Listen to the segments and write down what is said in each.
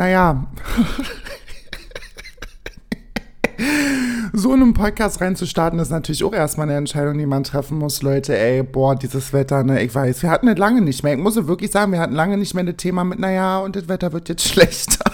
naja, so in einen Podcast reinzustarten, ist natürlich auch erstmal eine Entscheidung, die man treffen muss. Leute, ey, boah, dieses Wetter, ne, ich weiß, wir hatten es lange nicht mehr. Ich muss wirklich sagen, wir hatten lange nicht mehr das Thema mit, naja, und das Wetter wird jetzt schlechter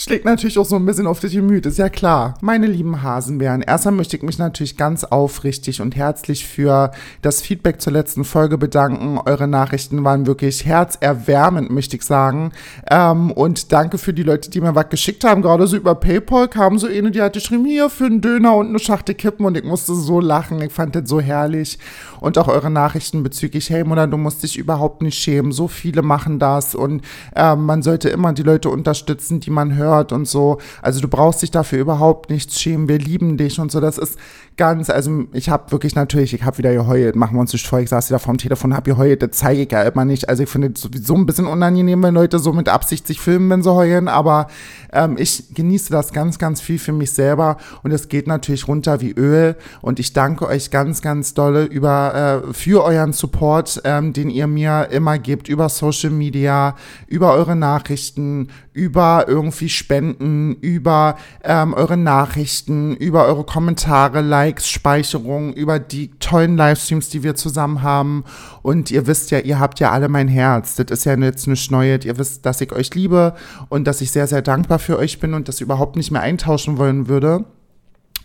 schlägt natürlich auch so ein bisschen auf das Gemüt, ist ja klar. Meine lieben Hasenbären, erstmal möchte ich mich natürlich ganz aufrichtig und herzlich für das Feedback zur letzten Folge bedanken. Eure Nachrichten waren wirklich herzerwärmend, möchte ich sagen. Ähm, und danke für die Leute, die mir was geschickt haben. Gerade so über PayPal kam so eine, die hatte geschrieben, hier für einen Döner und eine Schachtel Kippen und ich musste so lachen. Ich fand das so herrlich. Und auch eure Nachrichten bezüglich, hey Mutter, du musst dich überhaupt nicht schämen. So viele machen das und äh, man sollte immer die Leute unterstützen, die man hört hört und so. Also du brauchst dich dafür überhaupt nichts schämen. Wir lieben dich und so. Das ist ganz, also ich habe wirklich natürlich, ich habe wieder geheult, machen wir uns nicht vor, ich saß wieder vorm Telefon, habe geheult, das zeige ich ja immer nicht. Also ich finde es sowieso ein bisschen unangenehm, wenn Leute so mit Absicht sich filmen, wenn sie heulen, aber ähm, ich genieße das ganz, ganz viel für mich selber und es geht natürlich runter wie Öl und ich danke euch ganz, ganz dolle über, äh, für euren Support, ähm, den ihr mir immer gebt, über Social Media, über eure Nachrichten, über irgendwie Spenden, über ähm, eure Nachrichten, über eure Kommentare, Likes, Speicherungen, über die tollen Livestreams, die wir zusammen haben. Und ihr wisst ja, ihr habt ja alle mein Herz. Das ist ja jetzt nichts Neues. Ihr wisst, dass ich euch liebe und dass ich sehr, sehr dankbar für euch bin und das überhaupt nicht mehr eintauschen wollen würde.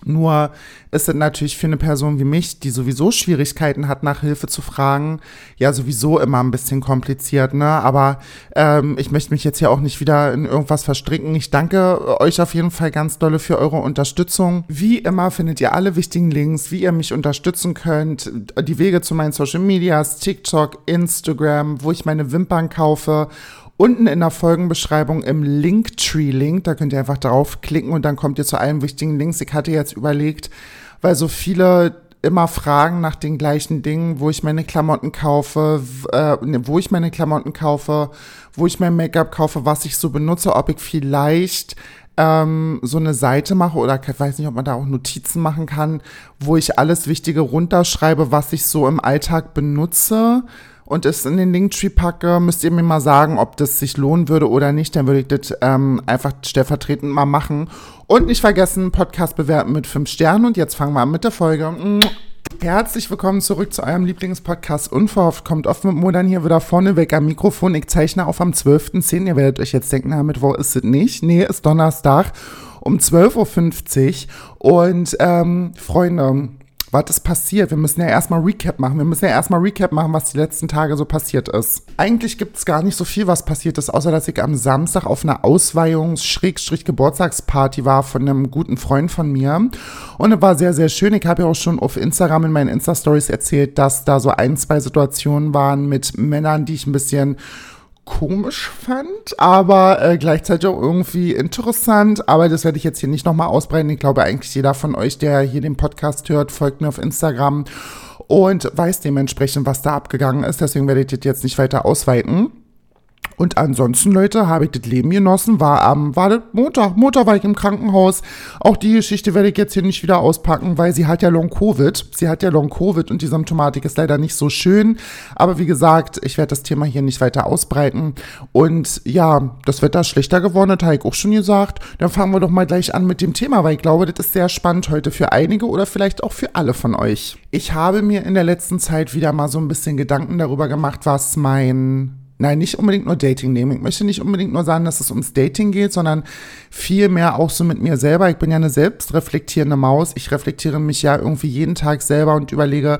Nur ist es natürlich für eine Person wie mich, die sowieso Schwierigkeiten hat, nach Hilfe zu fragen, ja sowieso immer ein bisschen kompliziert, ne? Aber ähm, ich möchte mich jetzt hier auch nicht wieder in irgendwas verstricken. Ich danke euch auf jeden Fall ganz dolle für eure Unterstützung. Wie immer findet ihr alle wichtigen Links, wie ihr mich unterstützen könnt. Die Wege zu meinen Social Medias, TikTok, Instagram, wo ich meine Wimpern kaufe Unten in der Folgenbeschreibung im Linktree-Link, da könnt ihr einfach draufklicken und dann kommt ihr zu allen wichtigen Links. Ich hatte jetzt überlegt, weil so viele immer fragen nach den gleichen Dingen, wo ich meine Klamotten kaufe, äh, ne, wo ich meine Klamotten kaufe, wo ich mein Make-up kaufe, was ich so benutze, ob ich vielleicht ähm, so eine Seite mache oder ich weiß nicht, ob man da auch Notizen machen kann, wo ich alles Wichtige runterschreibe, was ich so im Alltag benutze und es in den Linktree packe, müsst ihr mir mal sagen, ob das sich lohnen würde oder nicht. Dann würde ich das ähm, einfach stellvertretend mal machen. Und nicht vergessen, Podcast bewerten mit 5 Sternen. Und jetzt fangen wir an mit der Folge. Herzlich willkommen zurück zu eurem Lieblingspodcast. Unverhofft kommt oft mit Modern hier wieder vorne weg am Mikrofon. Ich zeichne auf am 12.10. Ihr werdet euch jetzt denken, damit wo ist es nicht? Nee, ist Donnerstag um 12.50 Uhr. Und ähm, Freunde, was ist passiert? Wir müssen ja erstmal Recap machen. Wir müssen ja erstmal Recap machen, was die letzten Tage so passiert ist. Eigentlich gibt es gar nicht so viel, was passiert ist, außer dass ich am Samstag auf einer Ausweihungs-Geburtstagsparty war von einem guten Freund von mir. Und es war sehr, sehr schön. Ich habe ja auch schon auf Instagram in meinen Insta-Stories erzählt, dass da so ein, zwei Situationen waren mit Männern, die ich ein bisschen komisch fand, aber äh, gleichzeitig auch irgendwie interessant. Aber das werde ich jetzt hier nicht nochmal ausbreiten. Ich glaube, eigentlich jeder von euch, der hier den Podcast hört, folgt mir auf Instagram und weiß dementsprechend, was da abgegangen ist. Deswegen werde ich das jetzt nicht weiter ausweiten. Und ansonsten, Leute, habe ich das Leben genossen. War am, war das Montag. Montag war ich im Krankenhaus. Auch die Geschichte werde ich jetzt hier nicht wieder auspacken, weil sie hat ja Long-Covid. Sie hat ja Long-Covid und die Symptomatik ist leider nicht so schön. Aber wie gesagt, ich werde das Thema hier nicht weiter ausbreiten. Und ja, das Wetter ist schlechter geworden, das habe ich auch schon gesagt. Dann fangen wir doch mal gleich an mit dem Thema, weil ich glaube, das ist sehr spannend heute für einige oder vielleicht auch für alle von euch. Ich habe mir in der letzten Zeit wieder mal so ein bisschen Gedanken darüber gemacht, was mein Nein, nicht unbedingt nur Dating nehmen. Ich möchte nicht unbedingt nur sagen, dass es ums Dating geht, sondern vielmehr auch so mit mir selber. Ich bin ja eine selbstreflektierende Maus. Ich reflektiere mich ja irgendwie jeden Tag selber und überlege,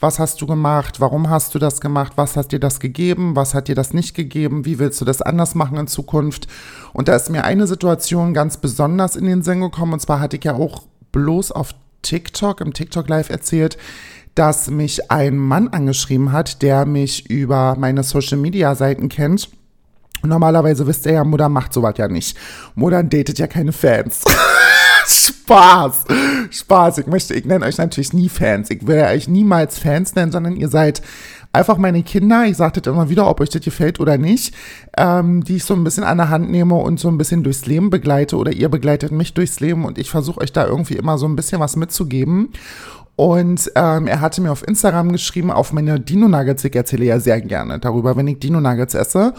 was hast du gemacht? Warum hast du das gemacht? Was hat dir das gegeben? Was hat dir das nicht gegeben? Wie willst du das anders machen in Zukunft? Und da ist mir eine Situation ganz besonders in den Sinn gekommen. Und zwar hatte ich ja auch bloß auf TikTok, im TikTok Live erzählt, dass mich ein Mann angeschrieben hat, der mich über meine Social Media Seiten kennt. Normalerweise wisst ihr ja, Mutter macht sowas ja nicht. Mutter datet ja keine Fans. Spaß. Spaß. Ich möchte, ich nenne euch natürlich nie Fans. Ich werde euch niemals Fans nennen, sondern ihr seid einfach meine Kinder. Ich sage das immer wieder, ob euch das gefällt oder nicht, ähm, die ich so ein bisschen an der Hand nehme und so ein bisschen durchs Leben begleite oder ihr begleitet mich durchs Leben und ich versuche euch da irgendwie immer so ein bisschen was mitzugeben. Und ähm, er hatte mir auf Instagram geschrieben, auf meine Dino Nuggets, ich erzähle ja sehr gerne darüber, wenn ich Dino Nuggets esse.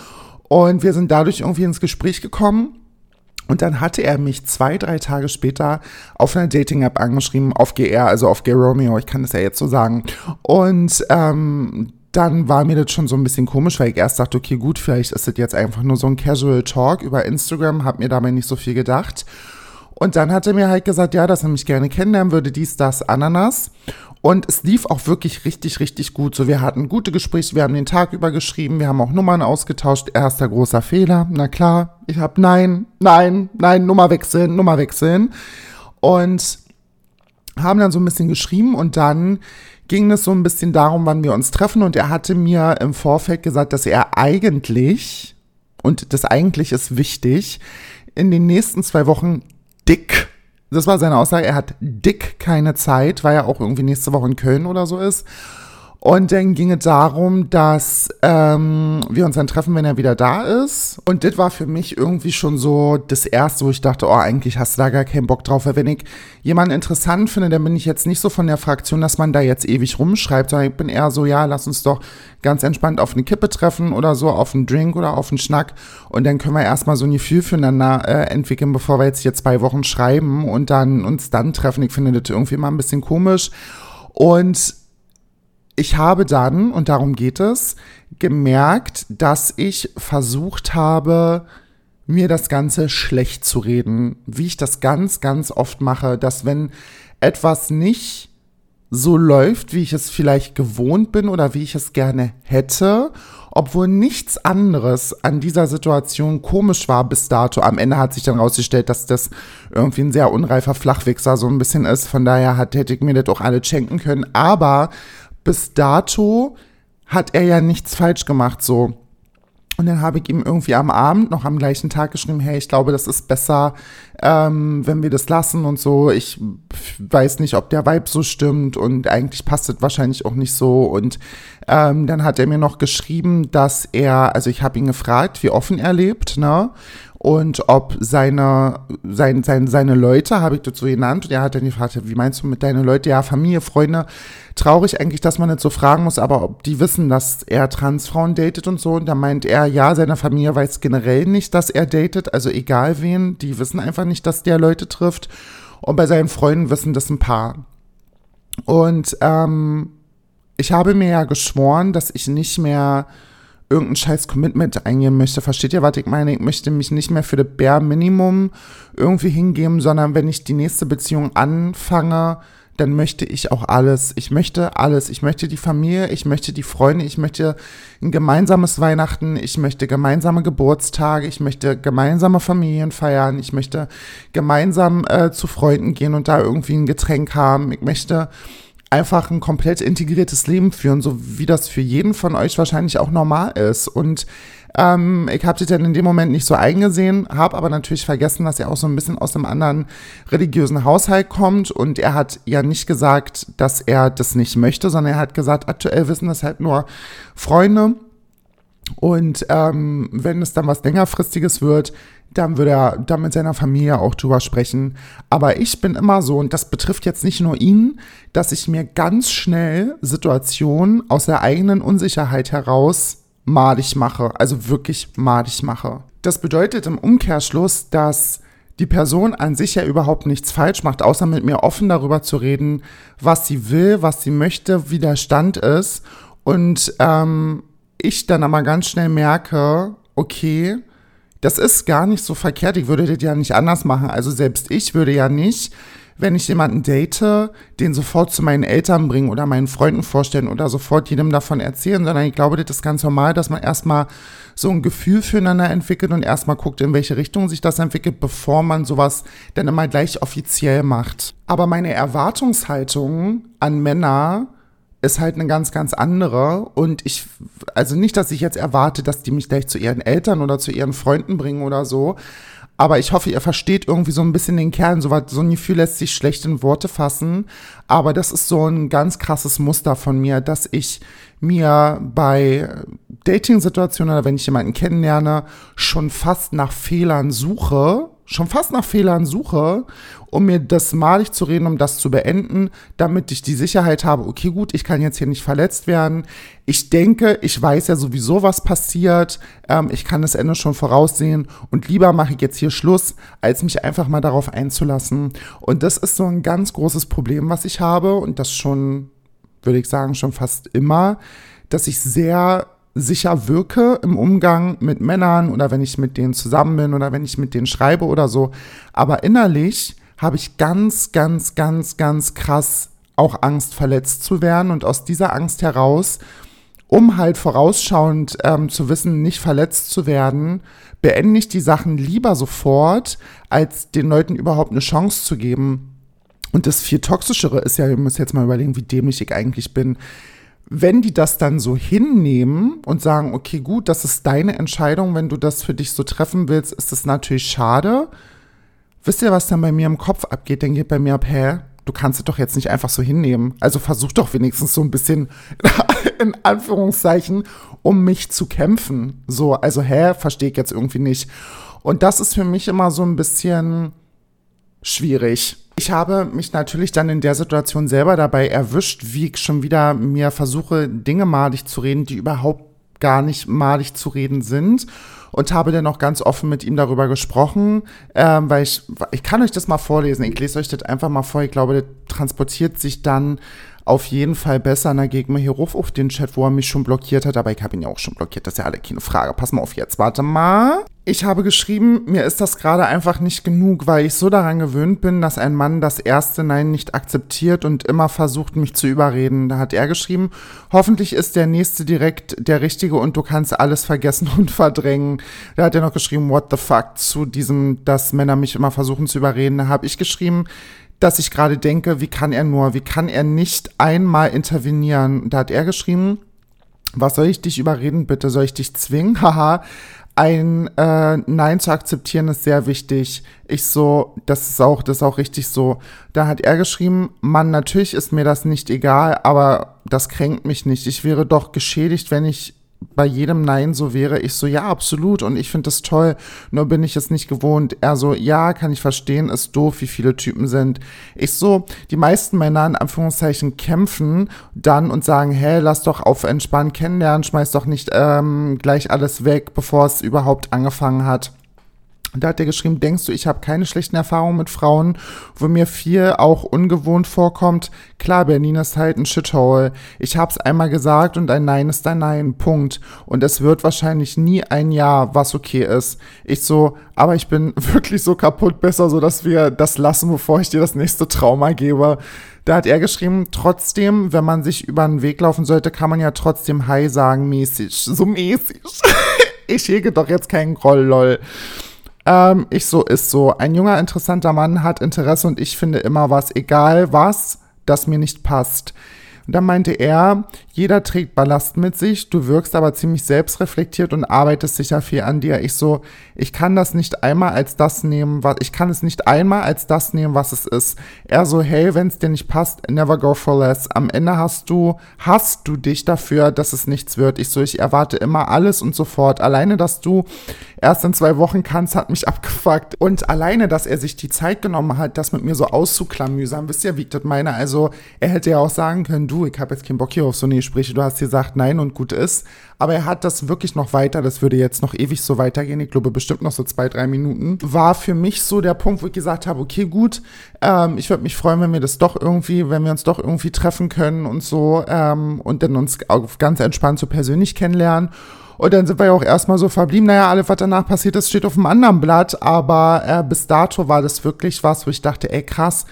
Und wir sind dadurch irgendwie ins Gespräch gekommen. Und dann hatte er mich zwei, drei Tage später auf einer Dating-App angeschrieben, auf GR, also auf Gay Romeo, ich kann das ja jetzt so sagen. Und ähm, dann war mir das schon so ein bisschen komisch, weil ich erst dachte, okay, gut, vielleicht ist das jetzt einfach nur so ein Casual Talk über Instagram, hab mir dabei nicht so viel gedacht. Und dann hat er mir halt gesagt, ja, dass er mich gerne kennenlernen würde, dies, das, Ananas. Und es lief auch wirklich richtig, richtig gut. So, wir hatten gute Gespräche, wir haben den Tag über geschrieben, wir haben auch Nummern ausgetauscht. Erster großer Fehler, na klar. Ich habe nein, nein, nein, Nummer wechseln, Nummer wechseln. Und haben dann so ein bisschen geschrieben und dann ging es so ein bisschen darum, wann wir uns treffen. Und er hatte mir im Vorfeld gesagt, dass er eigentlich, und das eigentlich ist wichtig, in den nächsten zwei Wochen dick. Das war seine Aussage. Er hat dick keine Zeit, weil er auch irgendwie nächste Woche in Köln oder so ist. Und dann ging es darum, dass ähm, wir uns dann treffen, wenn er wieder da ist. Und das war für mich irgendwie schon so das Erste, wo ich dachte, oh, eigentlich hast du da gar keinen Bock drauf. Weil wenn ich jemanden interessant finde, dann bin ich jetzt nicht so von der Fraktion, dass man da jetzt ewig rumschreibt, sondern ich bin eher so, ja, lass uns doch ganz entspannt auf eine Kippe treffen oder so, auf einen Drink oder auf einen Schnack. Und dann können wir erstmal so ein Gefühl füreinander äh, entwickeln, bevor wir jetzt hier zwei Wochen schreiben und dann uns dann treffen. Ich finde das irgendwie mal ein bisschen komisch. Und ich habe dann, und darum geht es, gemerkt, dass ich versucht habe, mir das Ganze schlecht zu reden, wie ich das ganz, ganz oft mache, dass wenn etwas nicht so läuft, wie ich es vielleicht gewohnt bin oder wie ich es gerne hätte, obwohl nichts anderes an dieser Situation komisch war bis dato. Am Ende hat sich dann rausgestellt, dass das irgendwie ein sehr unreifer Flachwichser so ein bisschen ist. Von daher hätte ich mir das auch alle schenken können. Aber bis dato hat er ja nichts falsch gemacht, so. Und dann habe ich ihm irgendwie am Abend noch am gleichen Tag geschrieben, hey, ich glaube, das ist besser, ähm, wenn wir das lassen und so. Ich weiß nicht, ob der Vibe so stimmt und eigentlich passt es wahrscheinlich auch nicht so. Und ähm, dann hat er mir noch geschrieben, dass er, also ich habe ihn gefragt, wie offen er lebt, ne? Und ob seine, sein, sein, seine Leute, habe ich dazu genannt, und er hat dann gefragt, wie meinst du mit deinen Leuten? Ja, Familie, Freunde, traurig eigentlich, dass man nicht so fragen muss, aber ob die wissen, dass er Transfrauen datet und so, und da meint er, ja, seine Familie weiß generell nicht, dass er datet, also egal wen, die wissen einfach nicht, dass der Leute trifft, und bei seinen Freunden wissen das ein paar. Und ähm, ich habe mir ja geschworen, dass ich nicht mehr irgendein scheiß Commitment eingehen möchte. Versteht ihr, was ich meine? Ich möchte mich nicht mehr für das Bare Minimum irgendwie hingeben, sondern wenn ich die nächste Beziehung anfange, dann möchte ich auch alles. Ich möchte alles. Ich möchte die Familie, ich möchte die Freunde, ich möchte ein gemeinsames Weihnachten, ich möchte gemeinsame Geburtstage, ich möchte gemeinsame Familien feiern, ich möchte gemeinsam äh, zu Freunden gehen und da irgendwie ein Getränk haben. Ich möchte einfach ein komplett integriertes Leben führen, so wie das für jeden von euch wahrscheinlich auch normal ist. Und ähm, ich habe sie dann in dem Moment nicht so eingesehen, habe aber natürlich vergessen, dass er auch so ein bisschen aus einem anderen religiösen Haushalt kommt. Und er hat ja nicht gesagt, dass er das nicht möchte, sondern er hat gesagt, aktuell wissen das halt nur Freunde. Und ähm, wenn es dann was längerfristiges wird, dann würde er da mit seiner Familie auch drüber sprechen. Aber ich bin immer so, und das betrifft jetzt nicht nur ihn, dass ich mir ganz schnell Situationen aus der eigenen Unsicherheit heraus madig mache, also wirklich madig mache. Das bedeutet im Umkehrschluss, dass die Person an sich ja überhaupt nichts falsch macht, außer mit mir offen darüber zu reden, was sie will, was sie möchte, wie der Stand ist. Und ähm, ich dann aber ganz schnell merke, okay, das ist gar nicht so verkehrt. Ich würde das ja nicht anders machen. Also selbst ich würde ja nicht, wenn ich jemanden date, den sofort zu meinen Eltern bringen oder meinen Freunden vorstellen oder sofort jedem davon erzählen, sondern ich glaube, das ist ganz normal, dass man erstmal so ein Gefühl füreinander entwickelt und erstmal guckt, in welche Richtung sich das entwickelt, bevor man sowas dann immer gleich offiziell macht. Aber meine Erwartungshaltung an Männer ist halt eine ganz, ganz andere. Und ich, also nicht, dass ich jetzt erwarte, dass die mich gleich zu ihren Eltern oder zu ihren Freunden bringen oder so. Aber ich hoffe, ihr versteht irgendwie so ein bisschen den Kern. So, so ein Gefühl lässt sich schlecht in Worte fassen. Aber das ist so ein ganz krasses Muster von mir, dass ich mir bei Dating-Situationen oder wenn ich jemanden kennenlerne, schon fast nach Fehlern suche schon fast nach Fehlern suche, um mir das malig zu reden, um das zu beenden, damit ich die Sicherheit habe, okay, gut, ich kann jetzt hier nicht verletzt werden. Ich denke, ich weiß ja sowieso, was passiert. Ähm, ich kann das Ende schon voraussehen und lieber mache ich jetzt hier Schluss, als mich einfach mal darauf einzulassen. Und das ist so ein ganz großes Problem, was ich habe und das schon, würde ich sagen, schon fast immer, dass ich sehr sicher wirke im Umgang mit Männern oder wenn ich mit denen zusammen bin oder wenn ich mit denen schreibe oder so. Aber innerlich habe ich ganz, ganz, ganz, ganz krass auch Angst, verletzt zu werden. Und aus dieser Angst heraus, um halt vorausschauend ähm, zu wissen, nicht verletzt zu werden, beende ich die Sachen lieber sofort, als den Leuten überhaupt eine Chance zu geben. Und das viel toxischere ist ja, ihr müsst jetzt mal überlegen, wie dämlich ich eigentlich bin wenn die das dann so hinnehmen und sagen, okay, gut, das ist deine Entscheidung, wenn du das für dich so treffen willst, ist es natürlich schade. Wisst ihr, was dann bei mir im Kopf abgeht? Dann geht bei mir ab, hä, du kannst es doch jetzt nicht einfach so hinnehmen. Also versuch doch wenigstens so ein bisschen, in Anführungszeichen, um mich zu kämpfen. So, also hä, verstehe ich jetzt irgendwie nicht. Und das ist für mich immer so ein bisschen schwierig. Ich habe mich natürlich dann in der Situation selber dabei erwischt, wie ich schon wieder mir versuche, Dinge malig zu reden, die überhaupt gar nicht malig zu reden sind. Und habe dann auch ganz offen mit ihm darüber gesprochen, ähm, weil ich, ich kann euch das mal vorlesen. Ich lese euch das einfach mal vor. Ich glaube, das transportiert sich dann auf jeden Fall besser. Na, geht mal hier ruf auf den Chat, wo er mich schon blockiert hat. Aber ich habe ihn ja auch schon blockiert. Das ist ja alle keine Frage. Pass mal auf jetzt. Warte mal. Ich habe geschrieben, mir ist das gerade einfach nicht genug, weil ich so daran gewöhnt bin, dass ein Mann das erste Nein nicht akzeptiert und immer versucht, mich zu überreden. Da hat er geschrieben, hoffentlich ist der nächste direkt der richtige und du kannst alles vergessen und verdrängen. Da hat er noch geschrieben, what the fuck, zu diesem, dass Männer mich immer versuchen zu überreden. Da habe ich geschrieben, dass ich gerade denke, wie kann er nur, wie kann er nicht einmal intervenieren? Da hat er geschrieben, was soll ich dich überreden, bitte? Soll ich dich zwingen? Haha ein äh, Nein zu akzeptieren ist sehr wichtig. Ich so, das ist auch, das ist auch richtig so. Da hat er geschrieben, Mann, natürlich ist mir das nicht egal, aber das kränkt mich nicht. Ich wäre doch geschädigt, wenn ich bei jedem Nein so wäre, ich so, ja, absolut und ich finde das toll, nur bin ich es nicht gewohnt. Er so, ja, kann ich verstehen, ist doof, wie viele Typen sind. Ich so, die meisten Männer in Anführungszeichen kämpfen dann und sagen, hey, lass doch auf entspannt kennenlernen, schmeiß doch nicht ähm, gleich alles weg, bevor es überhaupt angefangen hat. Und da hat er geschrieben, denkst du, ich habe keine schlechten Erfahrungen mit Frauen, wo mir viel auch ungewohnt vorkommt? Klar, Berlin ist halt ein Shithole. Ich hab's einmal gesagt und ein Nein ist ein Nein. Punkt. Und es wird wahrscheinlich nie ein Ja, was okay ist. Ich so, aber ich bin wirklich so kaputt, besser so, dass wir das lassen, bevor ich dir das nächste Trauma gebe. Da hat er geschrieben, trotzdem, wenn man sich über den Weg laufen sollte, kann man ja trotzdem Hi sagen, mäßig. So mäßig. ich hege doch jetzt keinen Groll, lol. Ähm, ich so ist so. Ein junger, interessanter Mann hat Interesse und ich finde immer was, egal was, das mir nicht passt. Und dann meinte er, jeder trägt Ballast mit sich, du wirkst aber ziemlich selbstreflektiert und arbeitest sicher viel an dir. Ich so, ich kann das nicht einmal als das nehmen, was, ich kann es nicht einmal als das nehmen, was es ist. Er so, hey, wenn es dir nicht passt, never go for less. Am Ende hast du, hast du dich dafür, dass es nichts wird. Ich so, ich erwarte immer alles und sofort. Alleine, dass du erst in zwei Wochen kannst, hat mich abgefuckt. Und alleine, dass er sich die Zeit genommen hat, das mit mir so auszuklamüsern, wisst ihr, wie ich das meine? Also, er hätte ja auch sagen können, du, ich habe jetzt keinen Bock hier auf so eine Gespräche, du hast gesagt nein und gut ist. Aber er hat das wirklich noch weiter, das würde jetzt noch ewig so weitergehen, ich glaube bestimmt noch so zwei, drei Minuten. War für mich so der Punkt, wo ich gesagt habe, okay, gut, ähm, ich würde mich freuen, wenn wir das doch irgendwie, wenn wir uns doch irgendwie treffen können und so ähm, und dann uns ganz entspannt so persönlich kennenlernen. Und dann sind wir ja auch erstmal so verblieben, naja, alles, was danach passiert ist, steht auf dem anderen Blatt. Aber äh, bis dato war das wirklich was, wo ich dachte, ey, krass,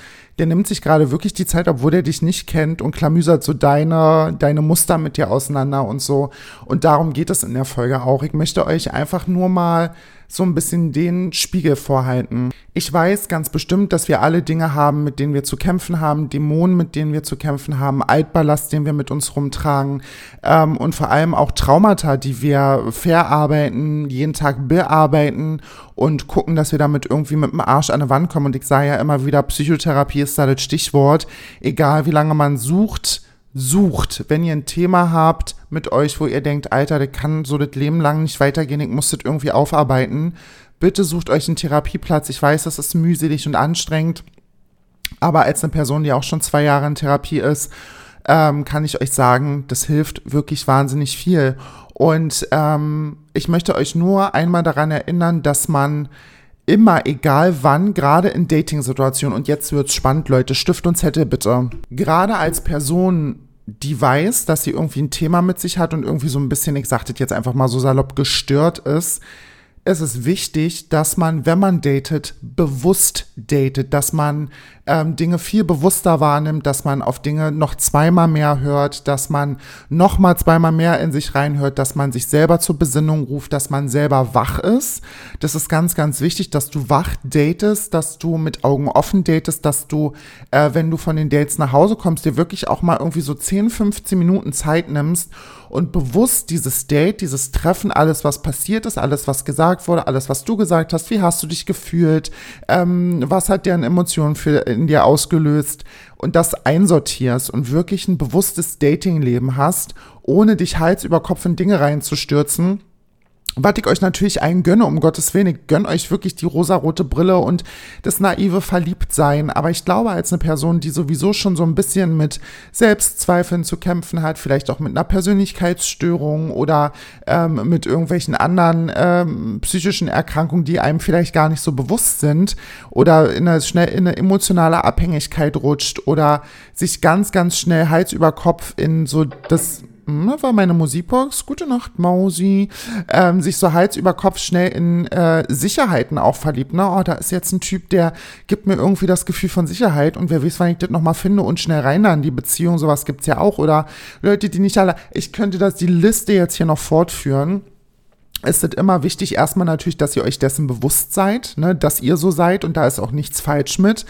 der nimmt sich gerade wirklich die Zeit, obwohl er dich nicht kennt und klamüsert so deine, deine Muster mit dir auseinander und so. Und darum geht es in der Folge auch. Ich möchte euch einfach nur mal so ein bisschen den Spiegel vorhalten. Ich weiß ganz bestimmt, dass wir alle Dinge haben, mit denen wir zu kämpfen haben, Dämonen, mit denen wir zu kämpfen haben, Altballast, den wir mit uns rumtragen ähm, und vor allem auch Traumata, die wir verarbeiten, jeden Tag bearbeiten und gucken, dass wir damit irgendwie mit dem Arsch an die Wand kommen. Und ich sage ja immer wieder, Psychotherapie ist da das Stichwort. Egal wie lange man sucht, sucht, wenn ihr ein Thema habt mit euch, wo ihr denkt, Alter, das kann so das Leben lang nicht weitergehen, ich muss das irgendwie aufarbeiten, bitte sucht euch einen Therapieplatz. Ich weiß, das ist mühselig und anstrengend. Aber als eine Person, die auch schon zwei Jahre in Therapie ist, ähm, kann ich euch sagen, das hilft wirklich wahnsinnig viel. Und ähm, ich möchte euch nur einmal daran erinnern, dass man immer, egal wann, gerade in Dating-Situationen, und jetzt wird's spannend, Leute, Stift und Zettel bitte. Gerade als Person, die weiß, dass sie irgendwie ein Thema mit sich hat und irgendwie so ein bisschen, ich sag das jetzt einfach mal so salopp, gestört ist, es ist wichtig, dass man, wenn man datet, bewusst datet, dass man ähm, Dinge viel bewusster wahrnimmt, dass man auf Dinge noch zweimal mehr hört, dass man noch mal zweimal mehr in sich reinhört, dass man sich selber zur Besinnung ruft, dass man selber wach ist. Das ist ganz, ganz wichtig, dass du wach datest, dass du mit Augen offen datest, dass du, äh, wenn du von den Dates nach Hause kommst, dir wirklich auch mal irgendwie so 10, 15 Minuten Zeit nimmst und bewusst dieses Date, dieses Treffen, alles, was passiert ist, alles, was gesagt wurde, alles, was du gesagt hast, wie hast du dich gefühlt, ähm, was hat deren Emotionen für, in dir ausgelöst und das einsortierst und wirklich ein bewusstes Datingleben hast, ohne dich Hals über Kopf in Dinge reinzustürzen was ich euch natürlich allen gönne, um Gottes Willen, ich gönne euch wirklich die rosarote Brille und das naive Verliebtsein. Aber ich glaube, als eine Person, die sowieso schon so ein bisschen mit Selbstzweifeln zu kämpfen hat, vielleicht auch mit einer Persönlichkeitsstörung oder ähm, mit irgendwelchen anderen ähm, psychischen Erkrankungen, die einem vielleicht gar nicht so bewusst sind oder in eine, schnell in eine emotionale Abhängigkeit rutscht oder sich ganz, ganz schnell Hals über Kopf in so das hm, war meine Musikbox, gute Nacht, Mausi, ähm, sich so Hals über Kopf schnell in äh, Sicherheiten auch verliebt. Ne? Oh, da ist jetzt ein Typ, der gibt mir irgendwie das Gefühl von Sicherheit und wer weiß, wann ich das nochmal finde und schnell rein in die Beziehung, sowas gibt's ja auch. Oder Leute, die nicht alle, ich könnte das, die Liste jetzt hier noch fortführen ist es immer wichtig, erstmal natürlich, dass ihr euch dessen bewusst seid, ne, dass ihr so seid und da ist auch nichts falsch mit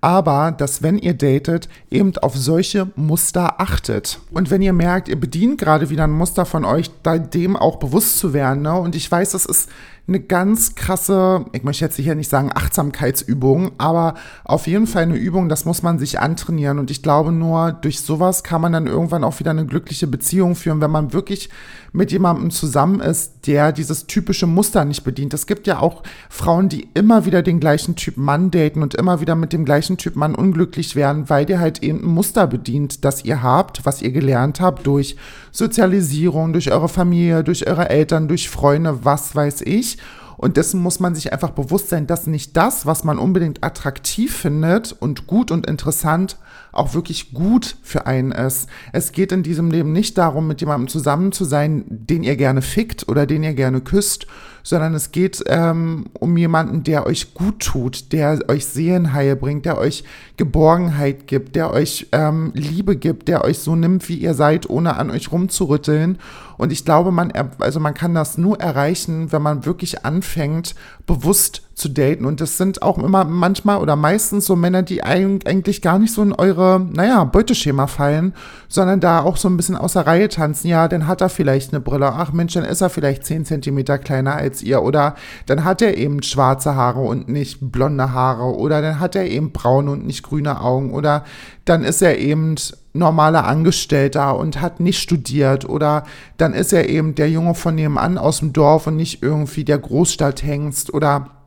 aber dass wenn ihr datet, eben auf solche Muster achtet. Und wenn ihr merkt, ihr bedient gerade wieder ein Muster von euch, dem auch bewusst zu werden. Ne? Und ich weiß, das ist eine ganz krasse, ich möchte jetzt sicher nicht sagen Achtsamkeitsübung, aber auf jeden Fall eine Übung, das muss man sich antrainieren. Und ich glaube, nur durch sowas kann man dann irgendwann auch wieder eine glückliche Beziehung führen, wenn man wirklich mit jemandem zusammen ist, der dieses typische Muster nicht bedient. Es gibt ja auch Frauen, die immer wieder den gleichen Typ Mann daten und immer wieder mit dem gleichen Typ Mann unglücklich werden, weil der halt eben ein Muster bedient, das ihr habt, was ihr gelernt habt durch Sozialisierung, durch eure Familie, durch eure Eltern, durch Freunde, was weiß ich. Und dessen muss man sich einfach bewusst sein, dass nicht das, was man unbedingt attraktiv findet und gut und interessant, auch wirklich gut für einen ist. Es geht in diesem Leben nicht darum, mit jemandem zusammen zu sein, den ihr gerne fickt oder den ihr gerne küsst, sondern es geht ähm, um jemanden, der euch gut tut, der euch Seelenheil bringt, der euch Geborgenheit gibt, der euch ähm, Liebe gibt, der euch so nimmt, wie ihr seid, ohne an euch rumzurütteln. Und ich glaube, man, also man kann das nur erreichen, wenn man wirklich anfängt, bewusst zu daten. Und das sind auch immer manchmal oder meistens so Männer, die eigentlich gar nicht so in eure, naja, Beuteschema fallen, sondern da auch so ein bisschen außer Reihe tanzen. Ja, dann hat er vielleicht eine Brille. Ach Mensch, dann ist er vielleicht 10 Zentimeter kleiner als ihr. Oder dann hat er eben schwarze Haare und nicht blonde Haare. Oder dann hat er eben braune und nicht grüne Augen. Oder dann ist er eben normaler Angestellter und hat nicht studiert oder dann ist er eben der Junge von nebenan aus dem Dorf und nicht irgendwie der Großstadthengst oder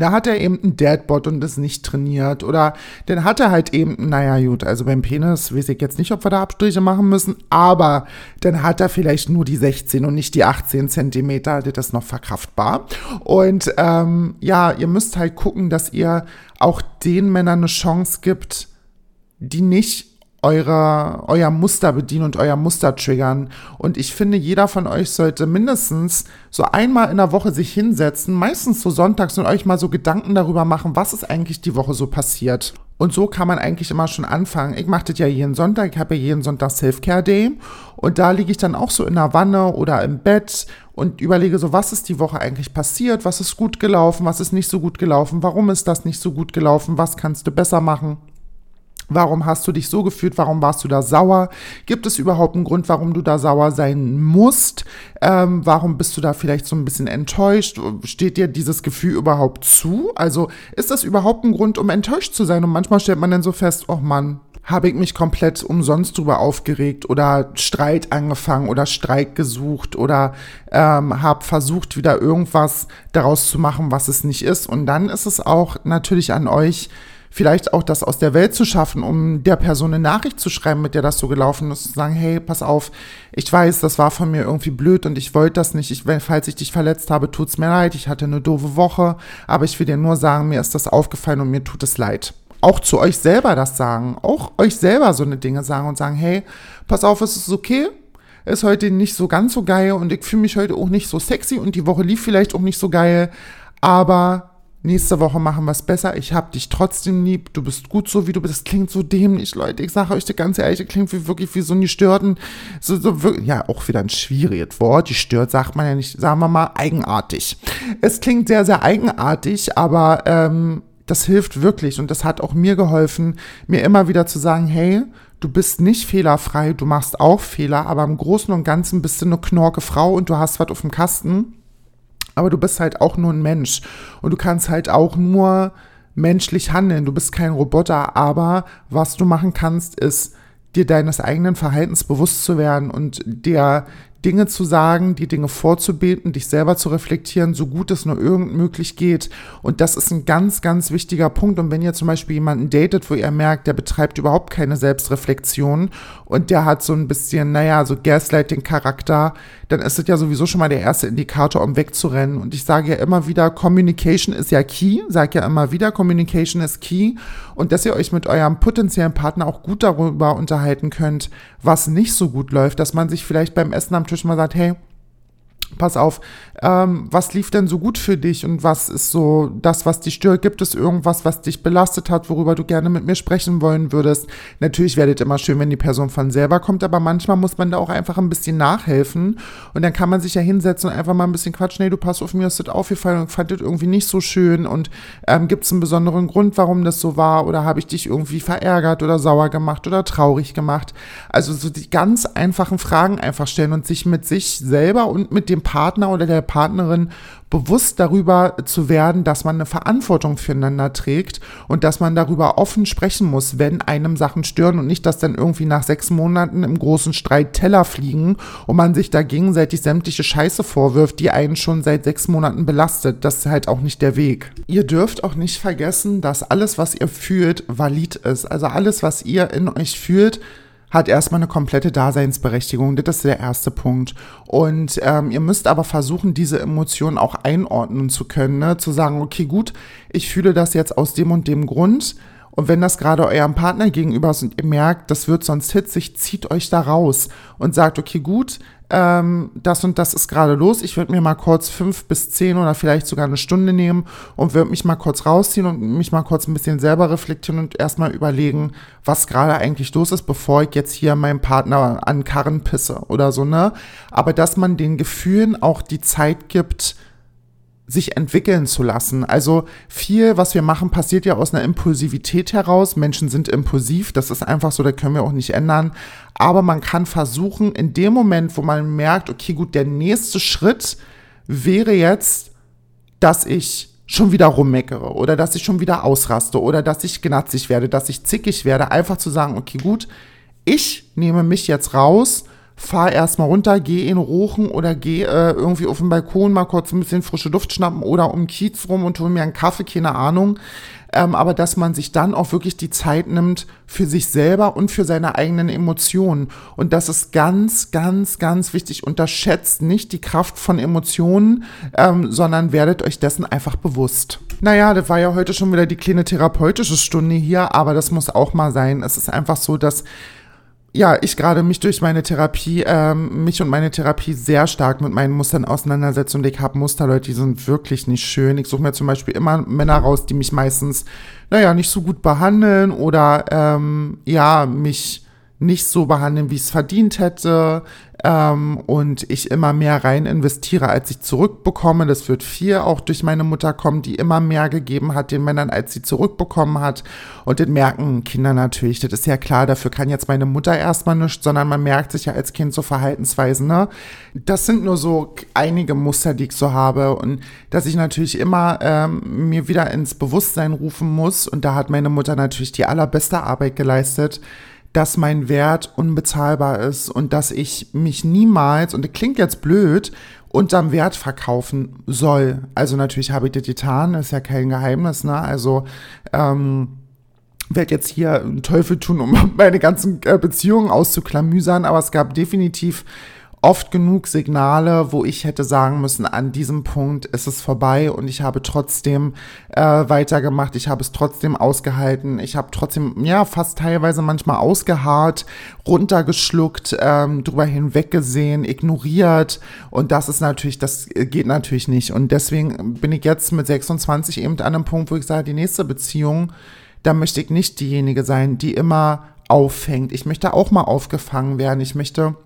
da hat er eben einen Deadbot und ist nicht trainiert. Oder dann hat er halt eben, naja, gut, also beim Penis weiß ich jetzt nicht, ob wir da Abstriche machen müssen, aber dann hat er vielleicht nur die 16 und nicht die 18 Zentimeter. Das ist noch verkraftbar. Und ähm, ja, ihr müsst halt gucken, dass ihr auch den Männern eine Chance gibt, die nicht eure, euer Muster bedienen und euer Muster triggern. Und ich finde, jeder von euch sollte mindestens so einmal in der Woche sich hinsetzen, meistens so sonntags und euch mal so Gedanken darüber machen, was ist eigentlich die Woche so passiert. Und so kann man eigentlich immer schon anfangen. Ich mache das ja jeden Sonntag, ich habe ja jeden Sonntag Self-Care-Day und da liege ich dann auch so in der Wanne oder im Bett und überlege so, was ist die Woche eigentlich passiert, was ist gut gelaufen, was ist nicht so gut gelaufen, warum ist das nicht so gut gelaufen, was kannst du besser machen. Warum hast du dich so gefühlt? Warum warst du da sauer? Gibt es überhaupt einen Grund, warum du da sauer sein musst? Ähm, warum bist du da vielleicht so ein bisschen enttäuscht? Steht dir dieses Gefühl überhaupt zu? Also ist das überhaupt ein Grund, um enttäuscht zu sein? Und manchmal stellt man dann so fest, oh Mann, habe ich mich komplett umsonst drüber aufgeregt oder Streit angefangen oder Streik gesucht oder ähm, habe versucht, wieder irgendwas daraus zu machen, was es nicht ist. Und dann ist es auch natürlich an euch, vielleicht auch das aus der Welt zu schaffen, um der Person eine Nachricht zu schreiben, mit der das so gelaufen ist, zu sagen, hey, pass auf, ich weiß, das war von mir irgendwie blöd und ich wollte das nicht. Ich, falls ich dich verletzt habe, tut's mir leid. Ich hatte eine doofe Woche, aber ich will dir nur sagen, mir ist das aufgefallen und mir tut es leid. Auch zu euch selber das sagen, auch euch selber so eine Dinge sagen und sagen, hey, pass auf, es ist okay, ist heute nicht so ganz so geil und ich fühle mich heute auch nicht so sexy und die Woche lief vielleicht auch nicht so geil, aber nächste Woche machen wir es besser. Ich hab dich trotzdem lieb. Du bist gut so, wie du bist. Das klingt so dämlich, Leute. Ich sage euch das ganz ehrlich, das klingt wie, wirklich wie so ein gestörten, so, so ja, auch wieder ein schwieriges Wort. Gestört sagt man ja nicht, sagen wir mal, eigenartig. Es klingt sehr, sehr eigenartig, aber ähm, das hilft wirklich und das hat auch mir geholfen, mir immer wieder zu sagen, hey, du bist nicht fehlerfrei, du machst auch Fehler, aber im Großen und Ganzen bist du eine knorke Frau und du hast was auf dem Kasten, aber du bist halt auch nur ein Mensch. Und du kannst halt auch nur menschlich handeln, du bist kein Roboter, aber was du machen kannst, ist dir deines eigenen Verhaltens bewusst zu werden und dir Dinge zu sagen, die Dinge vorzubeten, dich selber zu reflektieren, so gut es nur irgend möglich geht. Und das ist ein ganz, ganz wichtiger Punkt. Und wenn ihr zum Beispiel jemanden datet, wo ihr merkt, der betreibt überhaupt keine Selbstreflexion und der hat so ein bisschen, naja, so Gaslighting-Charakter, dann ist es ja sowieso schon mal der erste Indikator, um wegzurennen. Und ich sage ja immer wieder, Communication ist ja key, sage ja immer wieder, Communication ist key. Und dass ihr euch mit eurem potenziellen Partner auch gut darüber unterhalten könnt, was nicht so gut läuft, dass man sich vielleicht beim Essen am Tisch mal sagt, hey, pass auf, ähm, was lief denn so gut für dich und was ist so das, was dich stört? Gibt es irgendwas, was dich belastet hat, worüber du gerne mit mir sprechen wollen würdest? Natürlich wäre es immer schön, wenn die Person von selber kommt, aber manchmal muss man da auch einfach ein bisschen nachhelfen und dann kann man sich ja hinsetzen und einfach mal ein bisschen quatschen. Nee, du pass auf, mir ist das aufgefallen und fand das irgendwie nicht so schön und ähm, gibt es einen besonderen Grund, warum das so war oder habe ich dich irgendwie verärgert oder sauer gemacht oder traurig gemacht? Also so die ganz einfachen Fragen einfach stellen und sich mit sich selber und mit dem Partner oder der Partnerin bewusst darüber zu werden, dass man eine Verantwortung füreinander trägt und dass man darüber offen sprechen muss, wenn einem Sachen stören und nicht, dass dann irgendwie nach sechs Monaten im großen Streit Teller fliegen und man sich da gegenseitig sämtliche Scheiße vorwirft, die einen schon seit sechs Monaten belastet. Das ist halt auch nicht der Weg. Ihr dürft auch nicht vergessen, dass alles, was ihr fühlt, valid ist. Also alles, was ihr in euch fühlt, hat erstmal eine komplette Daseinsberechtigung. Das ist der erste Punkt. Und ähm, ihr müsst aber versuchen, diese Emotionen auch einordnen zu können. Ne? Zu sagen, okay, gut, ich fühle das jetzt aus dem und dem Grund. Und wenn das gerade eurem Partner gegenüber ist und ihr merkt, das wird sonst hitzig, zieht euch da raus und sagt, okay, gut, ähm, das und das ist gerade los. Ich würde mir mal kurz fünf bis zehn oder vielleicht sogar eine Stunde nehmen und würde mich mal kurz rausziehen und mich mal kurz ein bisschen selber reflektieren und erstmal überlegen, was gerade eigentlich los ist, bevor ich jetzt hier meinem Partner an Karren pisse oder so, ne? Aber dass man den Gefühlen auch die Zeit gibt, sich entwickeln zu lassen. Also viel, was wir machen, passiert ja aus einer Impulsivität heraus. Menschen sind impulsiv, das ist einfach so, da können wir auch nicht ändern. Aber man kann versuchen, in dem Moment, wo man merkt, okay, gut, der nächste Schritt wäre jetzt, dass ich schon wieder rummeckere oder dass ich schon wieder ausraste oder dass ich gnatzig werde, dass ich zickig werde, einfach zu sagen, okay, gut, ich nehme mich jetzt raus fahr erstmal runter, geh in Rochen oder geh äh, irgendwie auf den Balkon mal kurz ein bisschen frische Luft schnappen oder um Kiez rum und hol mir einen Kaffee, keine Ahnung. Ähm, aber dass man sich dann auch wirklich die Zeit nimmt für sich selber und für seine eigenen Emotionen. Und das ist ganz, ganz, ganz wichtig. Unterschätzt nicht die Kraft von Emotionen, ähm, sondern werdet euch dessen einfach bewusst. Naja, das war ja heute schon wieder die kleine therapeutische Stunde hier, aber das muss auch mal sein. Es ist einfach so, dass ja, ich gerade mich durch meine Therapie, ähm, mich und meine Therapie sehr stark mit meinen Mustern auseinandersetze und ich habe Muster, Leute, die sind wirklich nicht schön. Ich suche mir zum Beispiel immer Männer raus, die mich meistens, naja, nicht so gut behandeln oder ähm, ja, mich nicht so behandeln, wie ich es verdient hätte ähm, und ich immer mehr rein investiere, als ich zurückbekomme. Das wird viel auch durch meine Mutter kommen, die immer mehr gegeben hat den Männern, als sie zurückbekommen hat. Und das merken Kinder natürlich. Das ist ja klar, dafür kann jetzt meine Mutter erstmal nichts, sondern man merkt sich ja als Kind so Verhaltensweisen. Ne? Das sind nur so einige Muster, die ich so habe. Und dass ich natürlich immer ähm, mir wieder ins Bewusstsein rufen muss. Und da hat meine Mutter natürlich die allerbeste Arbeit geleistet dass mein Wert unbezahlbar ist und dass ich mich niemals, und das klingt jetzt blöd, unterm Wert verkaufen soll. Also natürlich habe ich das getan, ist ja kein Geheimnis, ne? Also, ähm, werde jetzt hier einen Teufel tun, um meine ganzen äh, Beziehungen auszuklamüsern, aber es gab definitiv oft genug Signale, wo ich hätte sagen müssen, an diesem Punkt ist es vorbei und ich habe trotzdem äh, weitergemacht, ich habe es trotzdem ausgehalten, ich habe trotzdem, ja, fast teilweise manchmal ausgeharrt, runtergeschluckt, ähm, drüber hinweggesehen, ignoriert und das ist natürlich, das geht natürlich nicht und deswegen bin ich jetzt mit 26 eben an einem Punkt, wo ich sage, die nächste Beziehung, da möchte ich nicht diejenige sein, die immer auffängt. Ich möchte auch mal aufgefangen werden. Ich möchte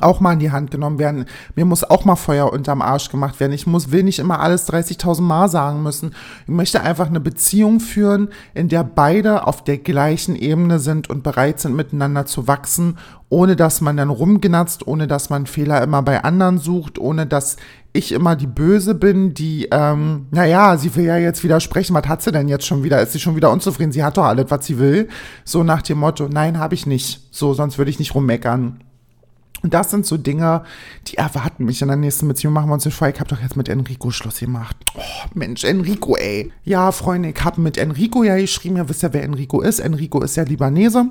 auch mal in die Hand genommen werden. Mir muss auch mal Feuer unterm Arsch gemacht werden. Ich muss, will nicht immer alles 30.000 Mal sagen müssen. Ich möchte einfach eine Beziehung führen, in der beide auf der gleichen Ebene sind und bereit sind, miteinander zu wachsen, ohne dass man dann rumgnatzt, ohne dass man Fehler immer bei anderen sucht, ohne dass ich immer die Böse bin, die, ähm, naja, sie will ja jetzt widersprechen. Was hat sie denn jetzt schon wieder? Ist sie schon wieder unzufrieden? Sie hat doch alles, was sie will. So nach dem Motto, nein, habe ich nicht. So, sonst würde ich nicht rummeckern. Und das sind so Dinge, die erwarten mich in der nächsten Beziehung. Machen wir uns nicht vor. Ich habe doch jetzt mit Enrico Schluss gemacht. Oh, Mensch, Enrico, ey. Ja, Freunde, ich habe mit Enrico ja geschrieben. Ihr wisst ja, wer Enrico ist. Enrico ist ja Libanese.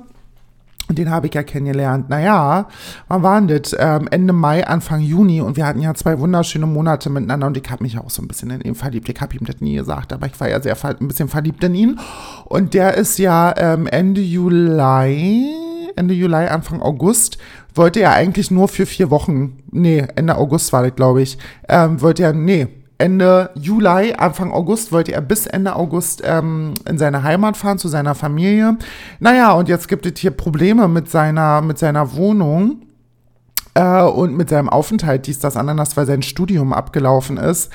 Und den habe ich ja kennengelernt. Naja, wann waren das? Ähm, Ende Mai, Anfang Juni. Und wir hatten ja zwei wunderschöne Monate miteinander. Und ich habe mich auch so ein bisschen in ihn verliebt. Ich habe ihm das nie gesagt, aber ich war ja sehr ein bisschen verliebt in ihn. Und der ist ja ähm, Ende Juli, Ende Juli, Anfang August wollte er eigentlich nur für vier Wochen, nee, Ende August war das, glaube ich, ähm, wollte er, nee, Ende Juli, Anfang August wollte er bis Ende August ähm, in seine Heimat fahren, zu seiner Familie. Naja, und jetzt gibt es hier Probleme mit seiner, mit seiner Wohnung äh, und mit seinem Aufenthalt, dies, das, anderes, weil sein Studium abgelaufen ist.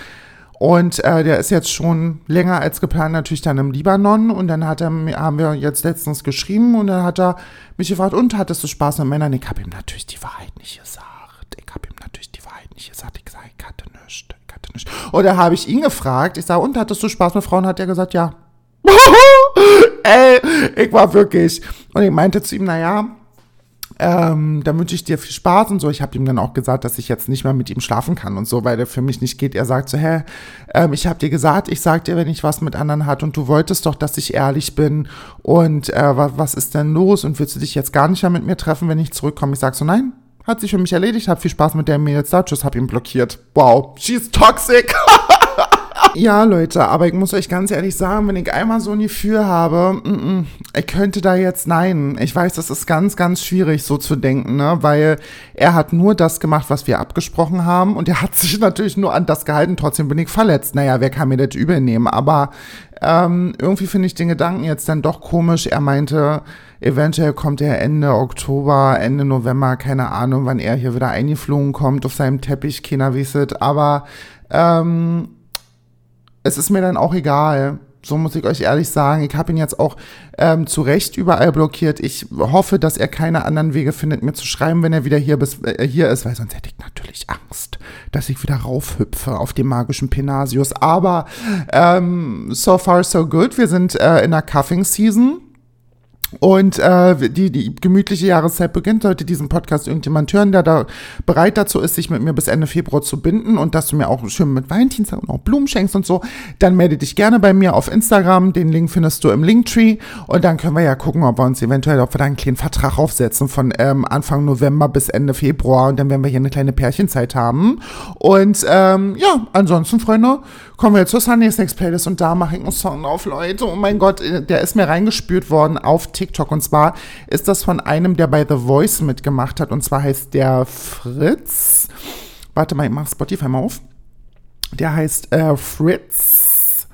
Und äh, der ist jetzt schon länger als geplant natürlich dann im Libanon. Und dann hat er, haben wir jetzt letztens geschrieben und dann hat er mich gefragt, und hattest du Spaß mit Männern? Ich habe ihm natürlich die Wahrheit nicht gesagt. Ich habe ihm natürlich die Wahrheit nicht gesagt. Ich sage, ich hatte nichts, ich hatte nichts. Und dann habe ich ihn gefragt, ich sage, und hattest du Spaß mit Frauen? Hat er gesagt, ja. Ey, ich war wirklich. Und ich meinte zu ihm, naja, ähm, dann wünsche ich dir viel Spaß und so. Ich habe ihm dann auch gesagt, dass ich jetzt nicht mehr mit ihm schlafen kann und so, weil der für mich nicht geht. Er sagt so, hä, ähm, ich habe dir gesagt, ich sag dir, wenn ich was mit anderen hat und du wolltest doch, dass ich ehrlich bin und äh, was, was ist denn los und willst du dich jetzt gar nicht mehr mit mir treffen, wenn ich zurückkomme? Ich sag so, nein, hat sich für mich erledigt, hab viel Spaß mit der Mädels da, tschüss, hab ihn blockiert. Wow, she's toxic. Ja, Leute, aber ich muss euch ganz ehrlich sagen, wenn ich einmal so ein Gefühl habe, mm ich könnte da jetzt nein. Ich weiß, das ist ganz, ganz schwierig so zu denken, ne? Weil er hat nur das gemacht, was wir abgesprochen haben und er hat sich natürlich nur an das gehalten. Trotzdem bin ich verletzt. Naja, wer kann mir das übel nehmen? Aber ähm, irgendwie finde ich den Gedanken jetzt dann doch komisch. Er meinte, eventuell kommt er Ende Oktober, Ende November, keine Ahnung, wann er hier wieder eingeflogen kommt auf seinem Teppich, keiner wisset. Aber ähm, es ist mir dann auch egal. So muss ich euch ehrlich sagen. Ich habe ihn jetzt auch ähm, zu Recht überall blockiert. Ich hoffe, dass er keine anderen Wege findet, mir zu schreiben, wenn er wieder hier, bis, äh, hier ist, weil sonst hätte ich natürlich Angst, dass ich wieder raufhüpfe auf dem magischen Penasius. Aber ähm, so far so good. Wir sind äh, in der Cuffing Season. Und äh, die, die gemütliche Jahreszeit beginnt, sollte diesen Podcast irgendjemand hören, der da bereit dazu ist, sich mit mir bis Ende Februar zu binden und dass du mir auch schön mit Valentinstag und auch Blumen schenkst und so, dann melde dich gerne bei mir auf Instagram. Den Link findest du im Linktree. Und dann können wir ja gucken, ob wir uns eventuell, ob wir da einen kleinen Vertrag aufsetzen von ähm, Anfang November bis Ende Februar. Und dann werden wir hier eine kleine Pärchenzeit haben. Und ähm, ja, ansonsten, Freunde, kommen wir zur Sunday Snacks Playlist und da mache ich einen Song auf, Leute. Oh mein Gott, der ist mir reingespürt worden auf TikTok. Und zwar ist das von einem, der bei The Voice mitgemacht hat. Und zwar heißt der Fritz. Warte mal, ich mach Spotify mal auf. Der heißt äh, Fritz.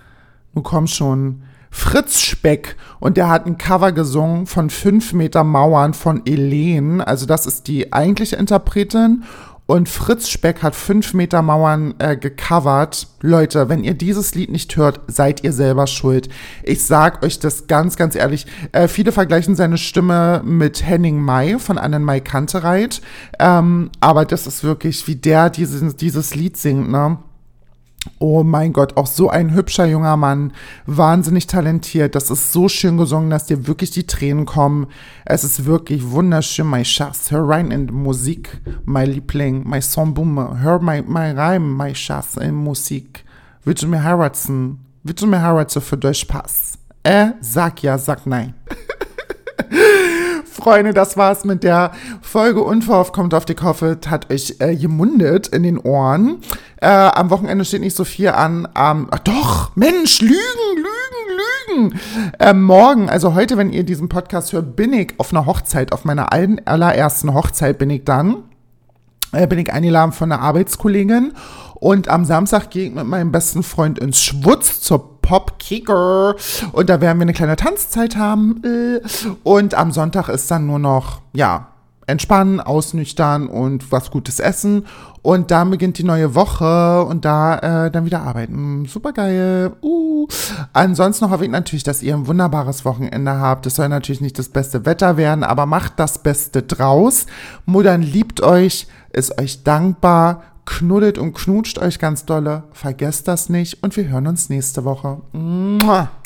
Du kommst schon. Fritz Speck und der hat ein Cover gesungen von 5 Meter Mauern von Elen. Also das ist die eigentliche Interpretin. Und Fritz Speck hat 5 Meter Mauern äh, gecovert. Leute, wenn ihr dieses Lied nicht hört, seid ihr selber schuld. Ich sag euch das ganz, ganz ehrlich. Äh, viele vergleichen seine Stimme mit Henning May von Annen May Kantereit. Ähm, aber das ist wirklich, wie der dieses, dieses Lied singt, ne? Oh mein Gott, auch so ein hübscher junger Mann, wahnsinnig talentiert. Das ist so schön gesungen, dass dir wirklich die Tränen kommen. Es ist wirklich wunderschön, mein Schatz. Hör rein in Musik, mein Liebling, mein Songbumme. Hör mein, mein Reim, mein Schatz, in Musik. Willst du mir heiraten? Willst du mir heiraten für Durchpass? Äh, sag ja, sag nein. Freunde, das war's mit der Folge Unverhofft kommt auf die Koffe, hat euch äh, gemundet in den Ohren. Äh, am Wochenende steht nicht so viel an. Ähm, ach doch, Mensch, Lügen, Lügen, Lügen. Äh, morgen, also heute, wenn ihr diesen Podcast hört, bin ich auf einer Hochzeit, auf meiner allerersten Hochzeit bin ich dann. Äh, bin ich eingeladen von einer Arbeitskollegin. Und am Samstag gehe ich mit meinem besten Freund ins Schwutz zur Popkicker. Und da werden wir eine kleine Tanzzeit haben. Äh. Und am Sonntag ist dann nur noch, ja, entspannen, ausnüchtern und was Gutes essen. Und dann beginnt die neue Woche und da äh, dann wieder arbeiten. Super geil. Uh. Ansonsten hoffe ich natürlich, dass ihr ein wunderbares Wochenende habt. Es soll natürlich nicht das beste Wetter werden, aber macht das Beste draus. Muttern liebt euch, ist euch dankbar knuddelt und knutscht euch ganz dolle. Vergesst das nicht und wir hören uns nächste Woche. Mua.